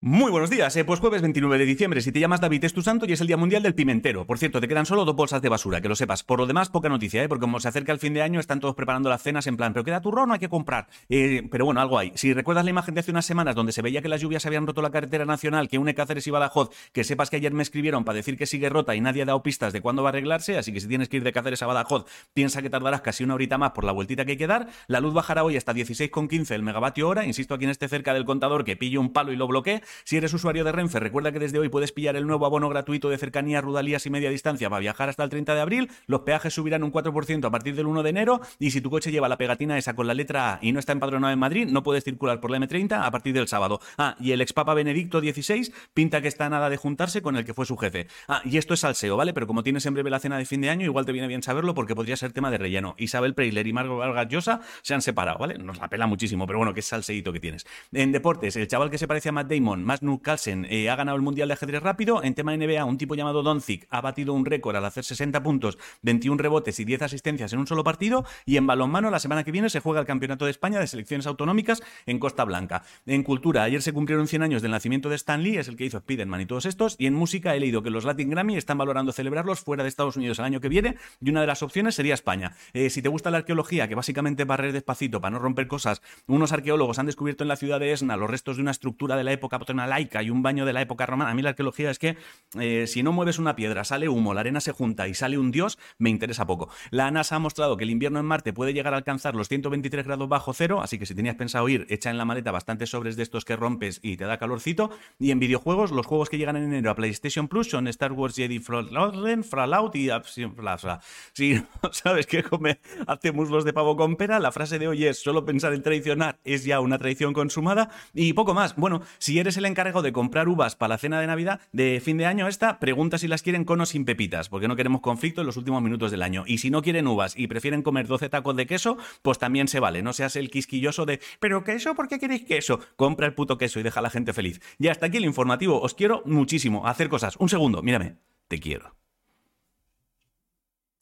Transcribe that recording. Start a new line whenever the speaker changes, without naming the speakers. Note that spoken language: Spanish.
Muy buenos días, eh, pues jueves 29 de diciembre, si te llamas David es tu santo y es el Día Mundial del Pimentero. Por cierto, te quedan solo dos bolsas de basura, que lo sepas. Por lo demás, poca noticia, ¿eh? porque como se acerca el fin de año, están todos preparando las cenas en plan, pero queda turrón, no hay que comprar. Eh, pero bueno, algo hay. Si recuerdas la imagen de hace unas semanas donde se veía que las lluvias habían roto la carretera nacional, que une Cáceres y Badajoz, que sepas que ayer me escribieron para decir que sigue rota y nadie ha dado pistas de cuándo va a arreglarse, así que si tienes que ir de Cáceres a Badajoz, piensa que tardarás casi una horita más por la vueltita que hay que dar. La luz bajará hoy hasta 16,15 el megavatio hora, insisto a quien esté cerca del contador que pille un palo y lo bloquee. Si eres usuario de Renfe, recuerda que desde hoy puedes pillar el nuevo abono gratuito de cercanía, rudalías y media distancia para viajar hasta el 30 de abril. Los peajes subirán un 4% a partir del 1 de enero y si tu coche lleva la pegatina esa con la letra A y no está empadronado en Madrid, no puedes circular por la M30 a partir del sábado. Ah, y el expapa Benedicto XVI pinta que está nada de juntarse con el que fue su jefe. Ah, y esto es salseo, ¿vale? Pero como tienes en breve la cena de fin de año, igual te viene bien saberlo porque podría ser tema de relleno. Isabel Preisler y Margot Vargas Llosa se han separado, ¿vale? Nos la pela muchísimo, pero bueno, qué salseíto que tienes. En deportes, el chaval que se parece a Matt Damon, Magnus Carlsen, eh, ha ganado el Mundial de Ajedrez Rápido. En tema NBA, un tipo llamado Doncic ha batido un récord al hacer 60 puntos, 21 rebotes y 10 asistencias en un solo partido. Y en balonmano, la semana que viene se juega el Campeonato de España de Selecciones Autonómicas en Costa Blanca. En cultura, ayer se cumplieron 100 años del nacimiento de Stan Lee, es el que hizo Spiderman y todos estos. Y en música he leído que los Latin Grammy están valorando celebrarlos fuera de Estados Unidos el año que viene. Y una de las opciones sería España. Eh, si te gusta la arqueología, que básicamente barrer despacito para no romper cosas, unos arqueólogos han descubierto en la ciudad de Esna los restos de una estructura de la época laica y un baño de la época romana. A mí la arqueología es que eh, si no mueves una piedra, sale humo, la arena se junta y sale un dios, me interesa poco. La NASA ha mostrado que el invierno en Marte puede llegar a alcanzar los 123 grados bajo cero, así que si tenías pensado ir, echa en la maleta bastantes sobres de estos que rompes y te da calorcito. Y en videojuegos, los juegos que llegan en enero a PlayStation Plus son Star Wars Jedi Fallout y... Si no sabes qué come hace muslos de pavo con pera, la frase de hoy es solo pensar en traicionar es ya una traición consumada y poco más. Bueno, si eres el encargado de comprar uvas para la cena de Navidad, de fin de año esta, pregunta si las quieren con o sin pepitas, porque no queremos conflicto en los últimos minutos del año. Y si no quieren uvas y prefieren comer 12 tacos de queso, pues también se vale. No seas el quisquilloso de, pero queso, ¿por qué queréis queso? Compra el puto queso y deja a la gente feliz. Y hasta aquí el informativo. Os quiero muchísimo. hacer cosas. Un segundo, mírame. Te quiero.